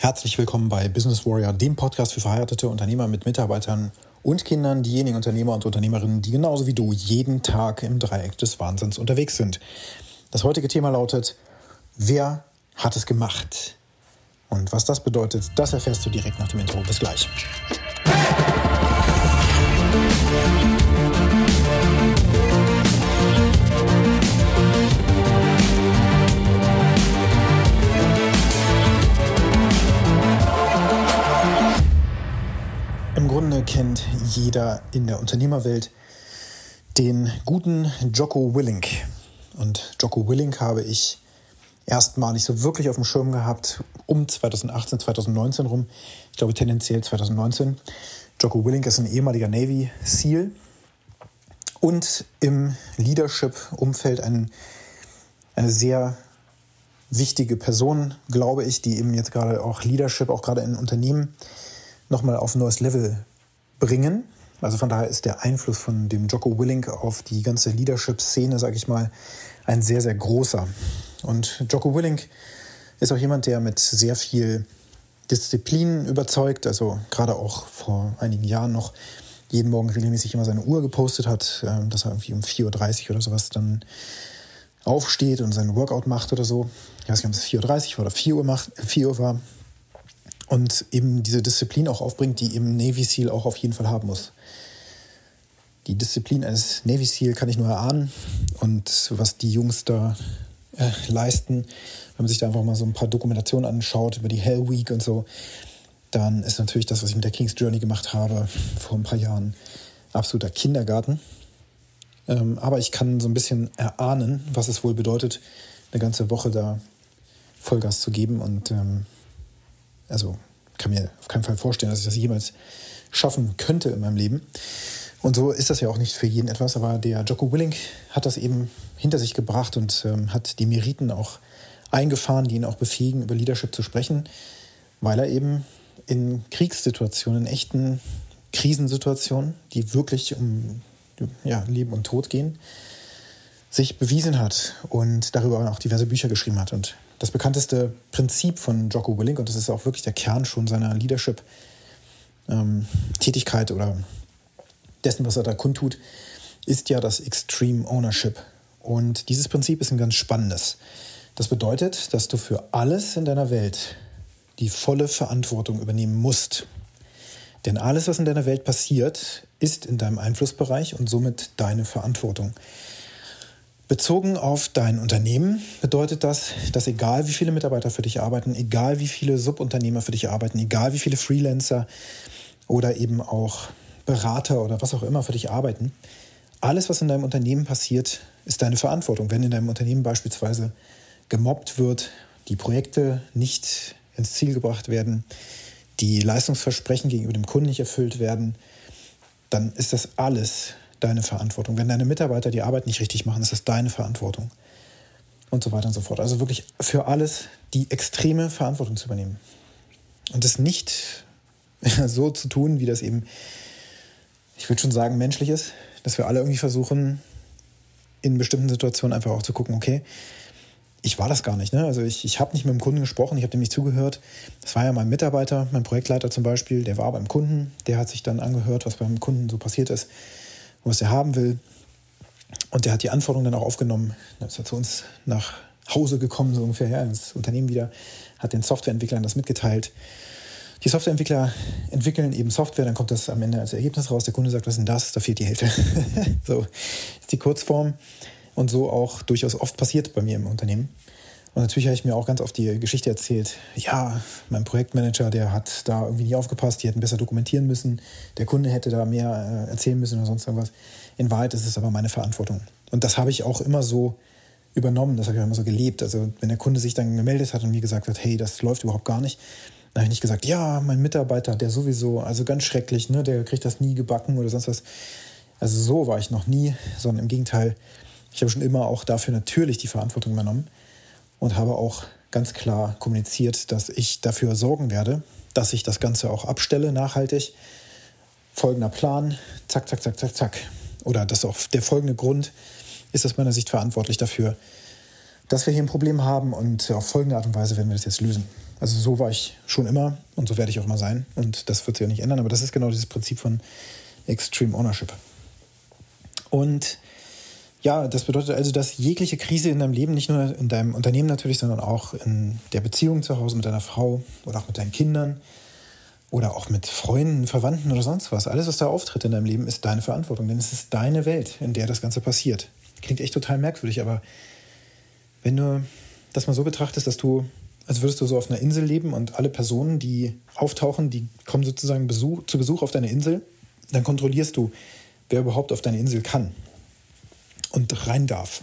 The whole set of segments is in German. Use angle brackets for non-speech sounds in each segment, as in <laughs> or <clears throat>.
Herzlich willkommen bei Business Warrior, dem Podcast für verheiratete Unternehmer mit Mitarbeitern und Kindern, diejenigen Unternehmer und Unternehmerinnen, die genauso wie du jeden Tag im Dreieck des Wahnsinns unterwegs sind. Das heutige Thema lautet, wer hat es gemacht? Und was das bedeutet, das erfährst du direkt nach dem Intro. Bis gleich. Hey! Kennt jeder in der Unternehmerwelt den guten Jocko Willink. Und Jocko Willink habe ich erstmalig so wirklich auf dem Schirm gehabt um 2018, 2019 rum. Ich glaube tendenziell 2019. Jocko Willink ist ein ehemaliger Navy SEAL und im Leadership-Umfeld ein, eine sehr wichtige Person, glaube ich, die eben jetzt gerade auch Leadership, auch gerade in Unternehmen, nochmal auf ein neues Level bringen. Also von daher ist der Einfluss von dem Jocko Willink auf die ganze Leadership-Szene, sage ich mal, ein sehr, sehr großer. Und Jocko Willink ist auch jemand, der mit sehr viel Disziplin überzeugt, also gerade auch vor einigen Jahren noch jeden Morgen regelmäßig immer seine Uhr gepostet hat, ähm, dass er irgendwie um 4.30 Uhr oder sowas dann aufsteht und seinen Workout macht oder so. Ich weiß nicht, ob es 4.30 Uhr oder 4 Uhr, macht, 4 Uhr war und eben diese Disziplin auch aufbringt, die eben Navy SEAL auch auf jeden Fall haben muss. Die Disziplin eines Navy SEAL kann ich nur erahnen und was die Jungs da äh, leisten, wenn man sich da einfach mal so ein paar Dokumentationen anschaut über die Hell Week und so, dann ist natürlich das, was ich mit der King's Journey gemacht habe vor ein paar Jahren, absoluter Kindergarten. Ähm, aber ich kann so ein bisschen erahnen, was es wohl bedeutet, eine ganze Woche da Vollgas zu geben und ähm, also kann mir auf keinen Fall vorstellen, dass ich das jemals schaffen könnte in meinem Leben. Und so ist das ja auch nicht für jeden etwas, aber der Jocko Willink hat das eben hinter sich gebracht und ähm, hat die Meriten auch eingefahren, die ihn auch befähigen, über Leadership zu sprechen, weil er eben in Kriegssituationen, in echten Krisensituationen, die wirklich um ja, Leben und Tod gehen, sich bewiesen hat und darüber auch diverse Bücher geschrieben hat. Und das bekannteste Prinzip von Jocko Willink, und das ist auch wirklich der Kern schon seiner Leadership-Tätigkeit ähm, oder dessen, was er da kundtut, ist ja das Extreme Ownership. Und dieses Prinzip ist ein ganz spannendes. Das bedeutet, dass du für alles in deiner Welt die volle Verantwortung übernehmen musst. Denn alles, was in deiner Welt passiert, ist in deinem Einflussbereich und somit deine Verantwortung. Bezogen auf dein Unternehmen bedeutet das, dass egal wie viele Mitarbeiter für dich arbeiten, egal wie viele Subunternehmer für dich arbeiten, egal wie viele Freelancer oder eben auch Berater oder was auch immer für dich arbeiten, alles, was in deinem Unternehmen passiert, ist deine Verantwortung. Wenn in deinem Unternehmen beispielsweise gemobbt wird, die Projekte nicht ins Ziel gebracht werden, die Leistungsversprechen gegenüber dem Kunden nicht erfüllt werden, dann ist das alles deine Verantwortung. Wenn deine Mitarbeiter die Arbeit nicht richtig machen, ist das deine Verantwortung. Und so weiter und so fort. Also wirklich für alles die extreme Verantwortung zu übernehmen. Und das nicht <laughs> so zu tun, wie das eben, ich würde schon sagen, menschlich ist, dass wir alle irgendwie versuchen, in bestimmten Situationen einfach auch zu gucken, okay, ich war das gar nicht. Ne? Also ich, ich habe nicht mit dem Kunden gesprochen, ich habe dem nicht zugehört. Das war ja mein Mitarbeiter, mein Projektleiter zum Beispiel, der war beim Kunden, der hat sich dann angehört, was beim Kunden so passiert ist was er haben will. Und der hat die Anforderungen dann auch aufgenommen. Dann ist er zu uns nach Hause gekommen, so ungefähr, ja, ins Unternehmen wieder, hat den Softwareentwicklern das mitgeteilt. Die Softwareentwickler entwickeln eben Software, dann kommt das am Ende als Ergebnis raus. Der Kunde sagt, was ist denn das? Da fehlt die Hälfte. <laughs> so ist die Kurzform und so auch durchaus oft passiert bei mir im Unternehmen. Und natürlich habe ich mir auch ganz oft die Geschichte erzählt, ja, mein Projektmanager, der hat da irgendwie nie aufgepasst, die hätten besser dokumentieren müssen, der Kunde hätte da mehr äh, erzählen müssen oder sonst irgendwas. In Wahrheit ist es aber meine Verantwortung. Und das habe ich auch immer so übernommen, das habe ich auch immer so gelebt. Also wenn der Kunde sich dann gemeldet hat und mir gesagt hat, hey, das läuft überhaupt gar nicht, dann habe ich nicht gesagt, ja, mein Mitarbeiter, der sowieso, also ganz schrecklich, ne, der kriegt das nie gebacken oder sonst was. Also so war ich noch nie, sondern im Gegenteil, ich habe schon immer auch dafür natürlich die Verantwortung übernommen und habe auch ganz klar kommuniziert, dass ich dafür sorgen werde, dass ich das Ganze auch abstelle nachhaltig. Folgender Plan, zack, zack, zack, zack, zack. Oder das auch der folgende Grund ist aus meiner Sicht verantwortlich dafür, dass wir hier ein Problem haben und auf folgende Art und Weise werden wir das jetzt lösen. Also so war ich schon immer und so werde ich auch immer sein. Und das wird sich auch nicht ändern. Aber das ist genau dieses Prinzip von Extreme Ownership. Und ja, das bedeutet also, dass jegliche Krise in deinem Leben, nicht nur in deinem Unternehmen natürlich, sondern auch in der Beziehung zu Hause mit deiner Frau oder auch mit deinen Kindern oder auch mit Freunden, Verwandten oder sonst was, alles, was da auftritt in deinem Leben, ist deine Verantwortung, denn es ist deine Welt, in der das Ganze passiert. Klingt echt total merkwürdig, aber wenn du das mal so betrachtest, dass du, als würdest du so auf einer Insel leben und alle Personen, die auftauchen, die kommen sozusagen Besuch, zu Besuch auf deine Insel, dann kontrollierst du, wer überhaupt auf deine Insel kann und rein darf.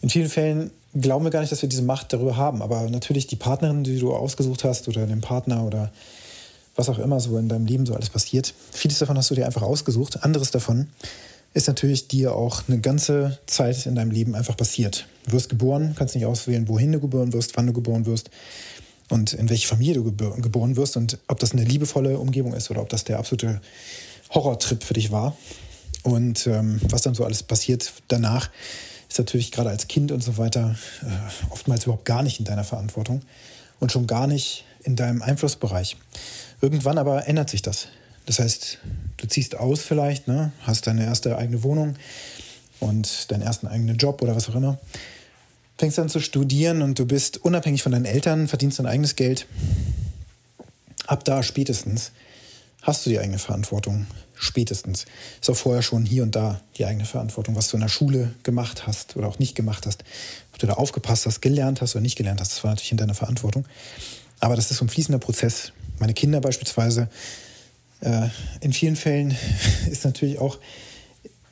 In vielen Fällen glauben wir gar nicht, dass wir diese Macht darüber haben, aber natürlich die Partnerin, die du ausgesucht hast oder den Partner oder was auch immer so in deinem Leben so alles passiert, vieles davon hast du dir einfach ausgesucht, anderes davon ist natürlich dir auch eine ganze Zeit in deinem Leben einfach passiert. Du wirst geboren, kannst nicht auswählen, wohin du geboren wirst, wann du geboren wirst und in welche Familie du geboren wirst und ob das eine liebevolle Umgebung ist oder ob das der absolute Horrortrip für dich war. Und ähm, was dann so alles passiert danach, ist natürlich gerade als Kind und so weiter äh, oftmals überhaupt gar nicht in deiner Verantwortung und schon gar nicht in deinem Einflussbereich. Irgendwann aber ändert sich das. Das heißt, du ziehst aus vielleicht, ne, hast deine erste eigene Wohnung und deinen ersten eigenen Job oder was auch immer. Fängst an zu studieren und du bist unabhängig von deinen Eltern, verdienst dein eigenes Geld. Ab da spätestens hast du die eigene Verantwortung. Spätestens. Ist auch vorher schon hier und da die eigene Verantwortung, was du in der Schule gemacht hast oder auch nicht gemacht hast. Ob du da aufgepasst hast, gelernt hast oder nicht gelernt hast, das war natürlich in deiner Verantwortung. Aber das ist so ein fließender Prozess. Meine Kinder beispielsweise äh, in vielen Fällen <laughs> ist natürlich auch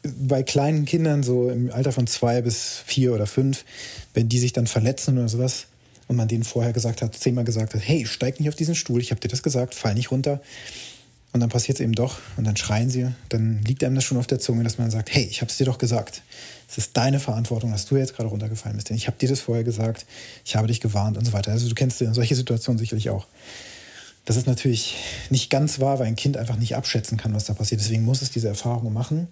bei kleinen Kindern, so im Alter von zwei bis vier oder fünf, wenn die sich dann verletzen oder sowas und man denen vorher gesagt hat, zehnmal gesagt hat, hey, steig nicht auf diesen Stuhl, ich habe dir das gesagt, fall nicht runter. Und dann passiert es eben doch und dann schreien sie, dann liegt einem das schon auf der Zunge, dass man sagt, hey, ich habe es dir doch gesagt. Es ist deine Verantwortung, dass du jetzt gerade runtergefallen bist. Denn ich habe dir das vorher gesagt, ich habe dich gewarnt und so weiter. Also du kennst solche Situationen sicherlich auch. Das ist natürlich nicht ganz wahr, weil ein Kind einfach nicht abschätzen kann, was da passiert. Deswegen muss es diese Erfahrung machen.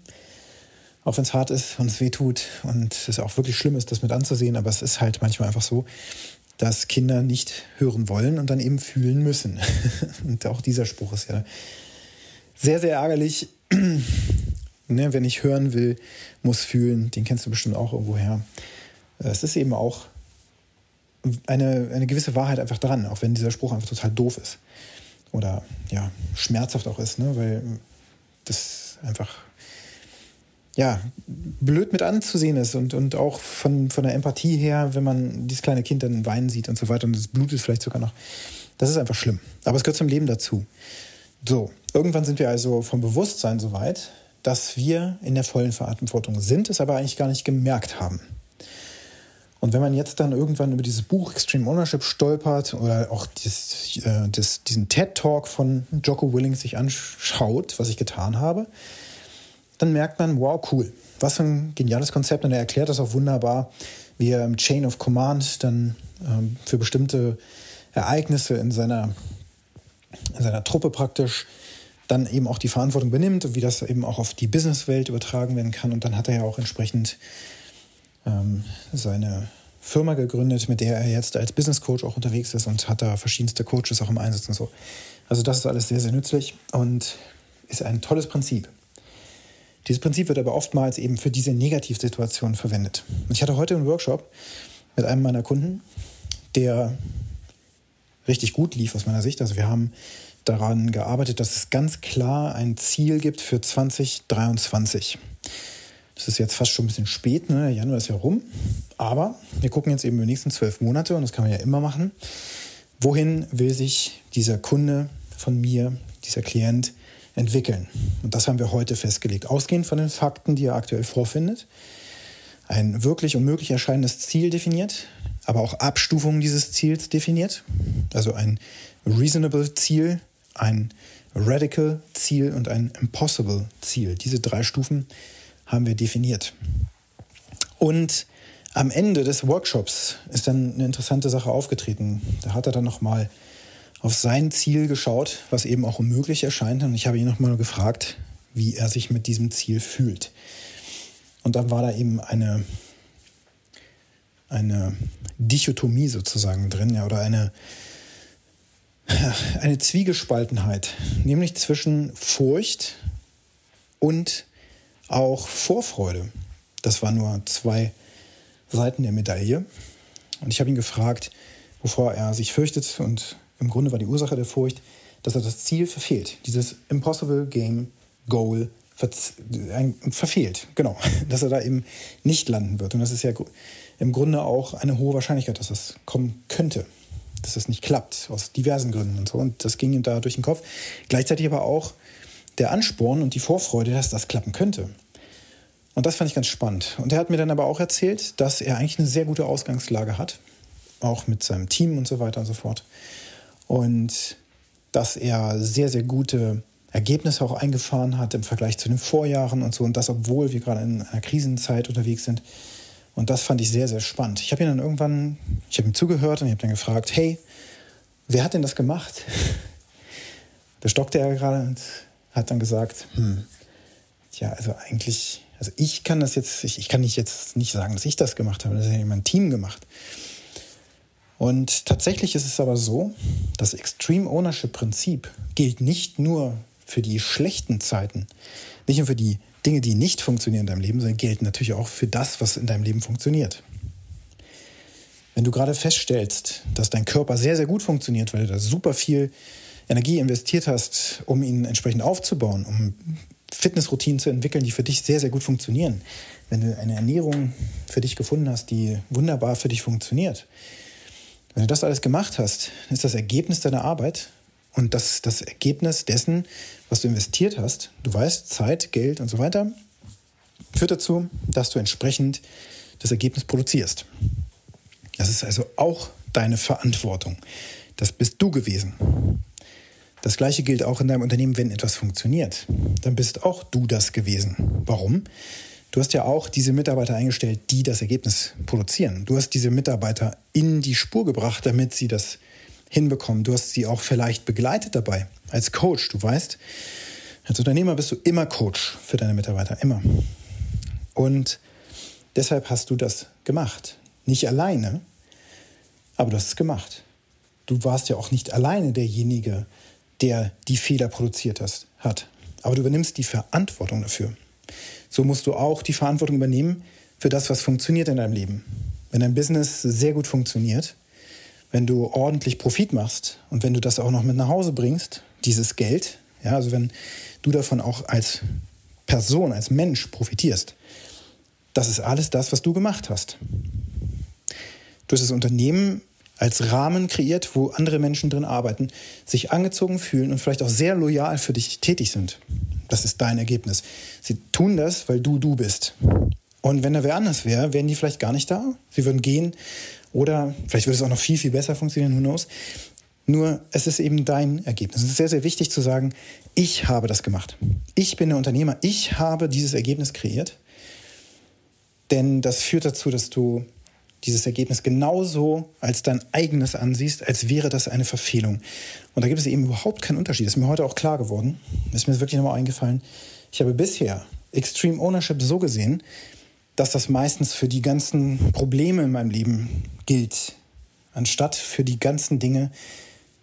Auch wenn es hart ist und es weh tut und es auch wirklich schlimm ist, das mit anzusehen. Aber es ist halt manchmal einfach so, dass Kinder nicht hören wollen und dann eben fühlen müssen. <laughs> und auch dieser Spruch ist ja sehr, sehr ärgerlich. <clears throat> ne, wenn ich hören will, muss fühlen. Den kennst du bestimmt auch irgendwo her. Es ist eben auch eine, eine gewisse Wahrheit einfach dran, auch wenn dieser Spruch einfach total doof ist oder ja, schmerzhaft auch ist, ne? weil das einfach ja, blöd mit anzusehen ist und, und auch von, von der Empathie her, wenn man dieses kleine Kind dann weinen sieht und so weiter und das blutet vielleicht sogar noch. Das ist einfach schlimm. Aber es gehört zum Leben dazu. So, irgendwann sind wir also vom Bewusstsein so weit, dass wir in der vollen Verantwortung sind, es aber eigentlich gar nicht gemerkt haben. Und wenn man jetzt dann irgendwann über dieses Buch Extreme Ownership stolpert oder auch das, äh, das, diesen TED-Talk von Jocko Willings sich anschaut, was ich getan habe, dann merkt man, wow, cool. Was für ein geniales Konzept. Und er erklärt das auch wunderbar, wie er im Chain of Command dann ähm, für bestimmte Ereignisse in seiner, in seiner Truppe praktisch dann eben auch die Verantwortung benimmt und wie das eben auch auf die Businesswelt übertragen werden kann. Und dann hat er ja auch entsprechend ähm, seine Firma gegründet, mit der er jetzt als Business Coach auch unterwegs ist und hat da verschiedenste Coaches auch im Einsatz und so. Also das ist alles sehr, sehr nützlich und ist ein tolles Prinzip. Dieses Prinzip wird aber oftmals eben für diese Negativsituation verwendet. Ich hatte heute einen Workshop mit einem meiner Kunden, der richtig gut lief aus meiner Sicht. Also wir haben daran gearbeitet, dass es ganz klar ein Ziel gibt für 2023. Das ist jetzt fast schon ein bisschen spät, ne? Januar ist ja rum. Aber wir gucken jetzt eben über die nächsten zwölf Monate, und das kann man ja immer machen. Wohin will sich dieser Kunde von mir, dieser Klient, entwickeln? Und das haben wir heute festgelegt. Ausgehend von den Fakten, die er aktuell vorfindet, ein wirklich unmöglich erscheinendes Ziel definiert, aber auch Abstufungen dieses Ziels definiert. Also ein reasonable Ziel, ein radical Ziel und ein impossible Ziel. Diese drei Stufen haben wir definiert. Und am Ende des Workshops ist dann eine interessante Sache aufgetreten. Da hat er dann nochmal auf sein Ziel geschaut, was eben auch unmöglich erscheint. Und ich habe ihn nochmal gefragt, wie er sich mit diesem Ziel fühlt. Und dann war da eben eine, eine Dichotomie sozusagen drin, ja, oder eine, eine Zwiegespaltenheit, nämlich zwischen Furcht und auch Vorfreude. Das waren nur zwei Seiten der Medaille. Und ich habe ihn gefragt, wovor er sich fürchtet. Und im Grunde war die Ursache der Furcht, dass er das Ziel verfehlt. Dieses Impossible Game Goal verfehlt. Genau. <laughs> Dass er da eben nicht landen wird. Und das ist ja im Grunde auch eine hohe Wahrscheinlichkeit, dass das kommen könnte. Dass das nicht klappt, aus diversen Gründen und so. Und das ging ihm da durch den Kopf. Gleichzeitig aber auch der Ansporn und die Vorfreude, dass das klappen könnte. Und das fand ich ganz spannend. Und er hat mir dann aber auch erzählt, dass er eigentlich eine sehr gute Ausgangslage hat, auch mit seinem Team und so weiter und so fort. Und dass er sehr, sehr gute Ergebnisse auch eingefahren hat im Vergleich zu den Vorjahren und so. Und das, obwohl wir gerade in einer Krisenzeit unterwegs sind. Und das fand ich sehr, sehr spannend. Ich habe ihn dann irgendwann, ich habe ihm zugehört und ich habe dann gefragt, hey, wer hat denn das gemacht? <laughs> Da stockte er gerade und hat dann gesagt, hm, ja, also eigentlich also ich kann das jetzt, ich, ich kann nicht jetzt nicht sagen, dass ich das gemacht habe, das hat ja mein Team gemacht. Und tatsächlich ist es aber so, das Extreme Ownership Prinzip gilt nicht nur für die schlechten Zeiten, nicht nur für die Dinge, die nicht funktionieren in deinem Leben, sondern gilt natürlich auch für das, was in deinem Leben funktioniert. Wenn du gerade feststellst, dass dein Körper sehr, sehr gut funktioniert, weil du da super viel Energie investiert hast, um ihn entsprechend aufzubauen, um Fitnessroutinen zu entwickeln, die für dich sehr, sehr gut funktionieren. Wenn du eine Ernährung für dich gefunden hast, die wunderbar für dich funktioniert. Wenn du das alles gemacht hast, ist das Ergebnis deiner Arbeit und das, das Ergebnis dessen, was du investiert hast, du weißt, Zeit, Geld und so weiter, führt dazu, dass du entsprechend das Ergebnis produzierst. Das ist also auch deine Verantwortung. Das bist du gewesen. Das gleiche gilt auch in deinem Unternehmen, wenn etwas funktioniert. Dann bist auch du das gewesen. Warum? Du hast ja auch diese Mitarbeiter eingestellt, die das Ergebnis produzieren. Du hast diese Mitarbeiter in die Spur gebracht, damit sie das hinbekommen. Du hast sie auch vielleicht begleitet dabei als Coach. Du weißt, als Unternehmer bist du immer Coach für deine Mitarbeiter, immer. Und deshalb hast du das gemacht. Nicht alleine, aber du hast es gemacht. Du warst ja auch nicht alleine derjenige, der die Fehler produziert hat. Aber du übernimmst die Verantwortung dafür. So musst du auch die Verantwortung übernehmen für das, was funktioniert in deinem Leben. Wenn dein Business sehr gut funktioniert, wenn du ordentlich Profit machst und wenn du das auch noch mit nach Hause bringst, dieses Geld, ja, also wenn du davon auch als Person, als Mensch profitierst, das ist alles das, was du gemacht hast. Du hast das Unternehmen als Rahmen kreiert, wo andere Menschen drin arbeiten, sich angezogen fühlen und vielleicht auch sehr loyal für dich tätig sind. Das ist dein Ergebnis. Sie tun das, weil du du bist. Und wenn da wer anders wäre, wären die vielleicht gar nicht da. Sie würden gehen oder vielleicht würde es auch noch viel, viel besser funktionieren, who knows. Nur es ist eben dein Ergebnis. Es ist sehr, sehr wichtig zu sagen, ich habe das gemacht. Ich bin der Unternehmer. Ich habe dieses Ergebnis kreiert. Denn das führt dazu, dass du dieses Ergebnis genauso als dein eigenes ansiehst, als wäre das eine Verfehlung. Und da gibt es eben überhaupt keinen Unterschied. Das ist mir heute auch klar geworden. Das ist mir wirklich nochmal eingefallen. Ich habe bisher Extreme Ownership so gesehen, dass das meistens für die ganzen Probleme in meinem Leben gilt, anstatt für die ganzen Dinge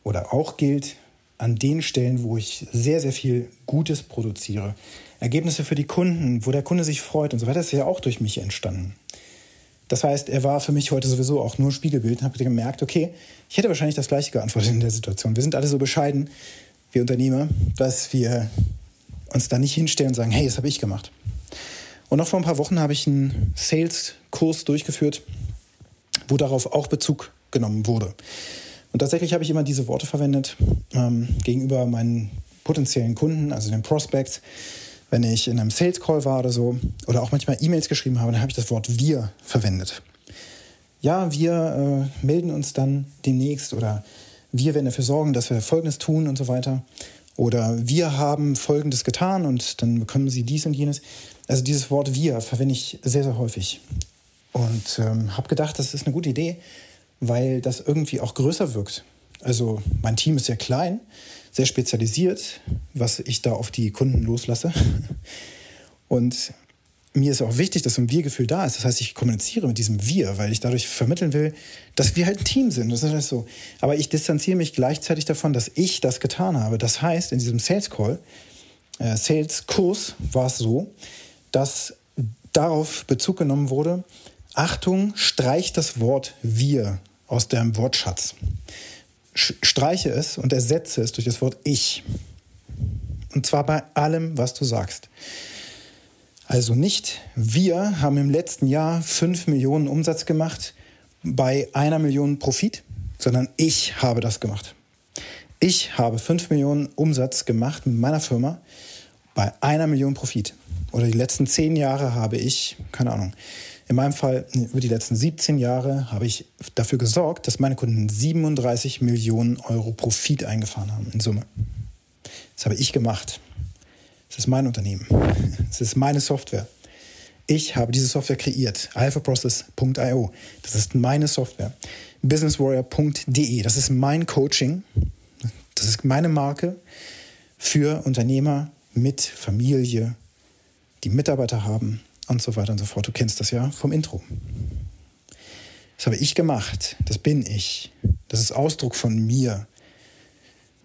oder auch gilt an den Stellen, wo ich sehr, sehr viel Gutes produziere. Ergebnisse für die Kunden, wo der Kunde sich freut und so weiter, ist ja auch durch mich entstanden. Das heißt, er war für mich heute sowieso auch nur Spiegelbild und habe gemerkt, okay, ich hätte wahrscheinlich das Gleiche geantwortet in der Situation. Wir sind alle so bescheiden, wir Unternehmer, dass wir uns da nicht hinstellen und sagen, hey, das habe ich gemacht. Und noch vor ein paar Wochen habe ich einen Sales-Kurs durchgeführt, wo darauf auch Bezug genommen wurde. Und tatsächlich habe ich immer diese Worte verwendet ähm, gegenüber meinen potenziellen Kunden, also den Prospects, wenn ich in einem Sales Call war oder so, oder auch manchmal E-Mails geschrieben habe, dann habe ich das Wort wir verwendet. Ja, wir äh, melden uns dann demnächst oder wir werden dafür sorgen, dass wir Folgendes tun und so weiter. Oder wir haben Folgendes getan und dann bekommen Sie dies und jenes. Also dieses Wort wir verwende ich sehr, sehr häufig. Und ähm, habe gedacht, das ist eine gute Idee, weil das irgendwie auch größer wirkt. Also mein Team ist sehr klein, sehr spezialisiert, was ich da auf die Kunden loslasse. <laughs> Und mir ist auch wichtig, dass so ein Wir-Gefühl da ist. Das heißt, ich kommuniziere mit diesem Wir, weil ich dadurch vermitteln will, dass wir halt ein Team sind. Das ist halt so. Aber ich distanziere mich gleichzeitig davon, dass ich das getan habe. Das heißt, in diesem Sales Call, äh, Sales Kurs war es so, dass darauf Bezug genommen wurde, Achtung, streich das Wort wir aus deinem Wortschatz. Streiche es und ersetze es durch das Wort ich. Und zwar bei allem, was du sagst. Also nicht wir haben im letzten Jahr 5 Millionen Umsatz gemacht bei einer Million Profit, sondern ich habe das gemacht. Ich habe 5 Millionen Umsatz gemacht mit meiner Firma bei einer Million Profit. Oder die letzten 10 Jahre habe ich, keine Ahnung, in meinem Fall über die letzten 17 Jahre habe ich dafür gesorgt, dass meine Kunden 37 Millionen Euro Profit eingefahren haben in Summe. Das habe ich gemacht. Es ist mein Unternehmen. <laughs> Es ist meine Software. Ich habe diese Software kreiert. alphaprocess.io. Das ist meine Software. businesswarrior.de. Das ist mein Coaching. Das ist meine Marke für Unternehmer mit Familie, die Mitarbeiter haben und so weiter und so fort. Du kennst das ja vom Intro. Das habe ich gemacht. Das bin ich. Das ist Ausdruck von mir.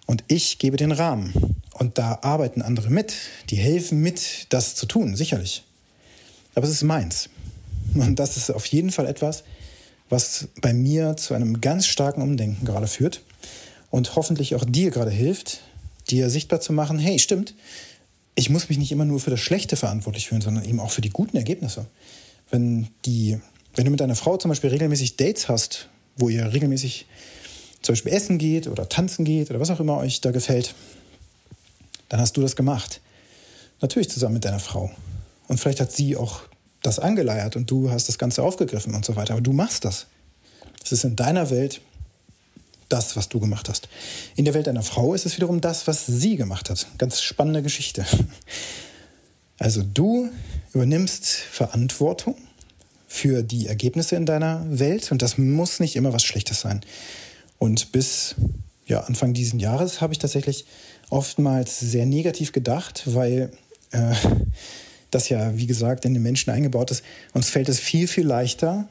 Und ich gebe den Rahmen. Und da arbeiten andere mit, die helfen mit, das zu tun, sicherlich. Aber es ist meins. Und das ist auf jeden Fall etwas, was bei mir zu einem ganz starken Umdenken gerade führt und hoffentlich auch dir gerade hilft, dir sichtbar zu machen, hey, stimmt, ich muss mich nicht immer nur für das Schlechte verantwortlich fühlen, sondern eben auch für die guten Ergebnisse. Wenn, die, wenn du mit deiner Frau zum Beispiel regelmäßig Dates hast, wo ihr regelmäßig zum Beispiel essen geht oder tanzen geht oder was auch immer euch da gefällt, dann hast du das gemacht. Natürlich zusammen mit deiner Frau. Und vielleicht hat sie auch das angeleiert und du hast das Ganze aufgegriffen und so weiter. Aber du machst das. Es ist in deiner Welt das, was du gemacht hast. In der Welt deiner Frau ist es wiederum das, was sie gemacht hat. Ganz spannende Geschichte. <laughs> Also du übernimmst Verantwortung für die Ergebnisse in deiner Welt und das muss nicht immer was Schlechtes sein. Und bis ja, Anfang dieses Jahres habe ich tatsächlich oftmals sehr negativ gedacht, weil äh, das ja, wie gesagt, in den Menschen eingebaut ist. Uns fällt es viel, viel leichter,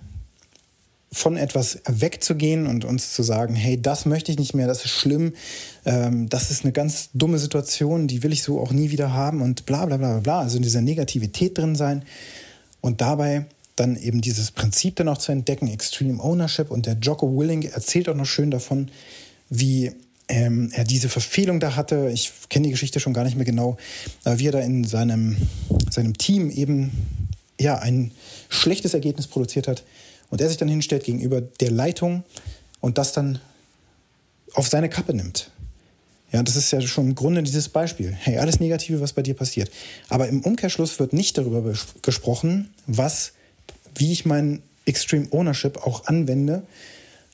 von etwas wegzugehen und uns zu sagen, hey, das möchte ich nicht mehr, das ist schlimm, ähm, das ist eine ganz dumme Situation, die will ich so auch nie wieder haben und bla bla bla bla. Also in dieser Negativität drin sein und dabei dann eben dieses Prinzip dann auch zu entdecken, Extreme Ownership. Und der Jocko Willing erzählt auch noch schön davon, wie ähm, er diese Verfehlung da hatte. Ich kenne die Geschichte schon gar nicht mehr genau, aber wie er da in seinem, seinem Team eben ja, ein schlechtes Ergebnis produziert hat und er sich dann hinstellt gegenüber der Leitung und das dann auf seine Kappe nimmt. Ja, das ist ja schon im Grunde dieses Beispiel. Hey, alles Negative, was bei dir passiert. Aber im Umkehrschluss wird nicht darüber gesprochen, was, wie ich mein Extreme Ownership auch anwende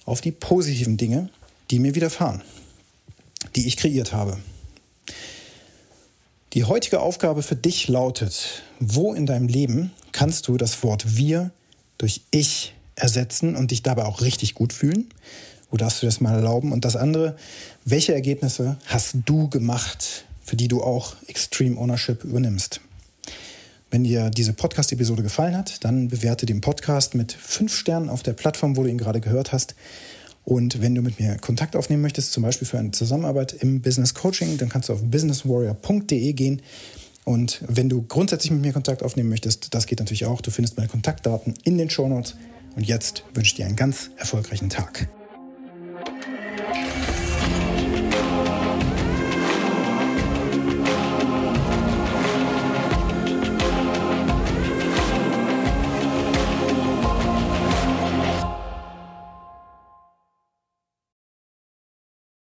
auf die positiven Dinge, die mir widerfahren die ich kreiert habe. Die heutige Aufgabe für dich lautet, wo in deinem Leben kannst du das Wort wir durch ich ersetzen und dich dabei auch richtig gut fühlen? Wo darfst du das mal erlauben? Und das andere, welche Ergebnisse hast du gemacht, für die du auch Extreme Ownership übernimmst? Wenn dir diese Podcast-Episode gefallen hat, dann bewerte den Podcast mit fünf Sternen auf der Plattform, wo du ihn gerade gehört hast. Und wenn du mit mir Kontakt aufnehmen möchtest, zum Beispiel für eine Zusammenarbeit im Business Coaching, dann kannst du auf businesswarrior.de gehen. Und wenn du grundsätzlich mit mir Kontakt aufnehmen möchtest, das geht natürlich auch. Du findest meine Kontaktdaten in den Show Notes. Und jetzt wünsche ich dir einen ganz erfolgreichen Tag.